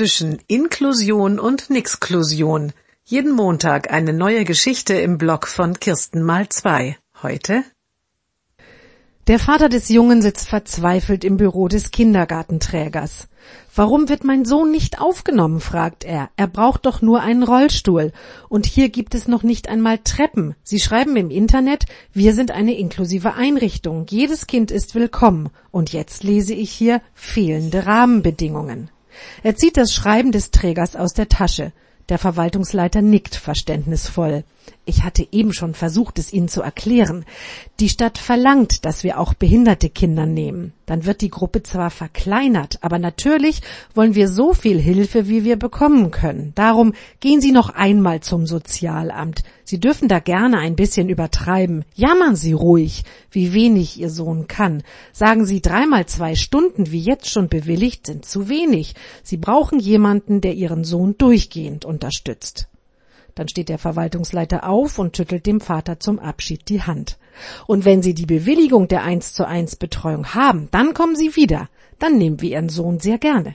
zwischen Inklusion und Nixklusion. Jeden Montag eine neue Geschichte im Blog von Kirsten mal zwei. Heute der Vater des Jungen sitzt verzweifelt im Büro des Kindergartenträgers. Warum wird mein Sohn nicht aufgenommen? fragt er. Er braucht doch nur einen Rollstuhl. Und hier gibt es noch nicht einmal Treppen. Sie schreiben im Internet, wir sind eine inklusive Einrichtung. Jedes Kind ist willkommen. Und jetzt lese ich hier fehlende Rahmenbedingungen. Er zieht das Schreiben des Trägers aus der Tasche. Der Verwaltungsleiter nickt verständnisvoll. Ich hatte eben schon versucht, es Ihnen zu erklären. Die Stadt verlangt, dass wir auch behinderte Kinder nehmen. Dann wird die Gruppe zwar verkleinert, aber natürlich wollen wir so viel Hilfe, wie wir bekommen können. Darum gehen Sie noch einmal zum Sozialamt. Sie dürfen da gerne ein bisschen übertreiben. Jammern Sie ruhig, wie wenig Ihr Sohn kann. Sagen Sie dreimal zwei Stunden, wie jetzt schon bewilligt, sind zu wenig. Sie brauchen jemanden, der Ihren Sohn durchgehend unterstützt. Dann steht der Verwaltungsleiter auf und schüttelt dem Vater zum Abschied die Hand. Und wenn Sie die Bewilligung der eins zu eins Betreuung haben, dann kommen Sie wieder. Dann nehmen wir Ihren Sohn sehr gerne.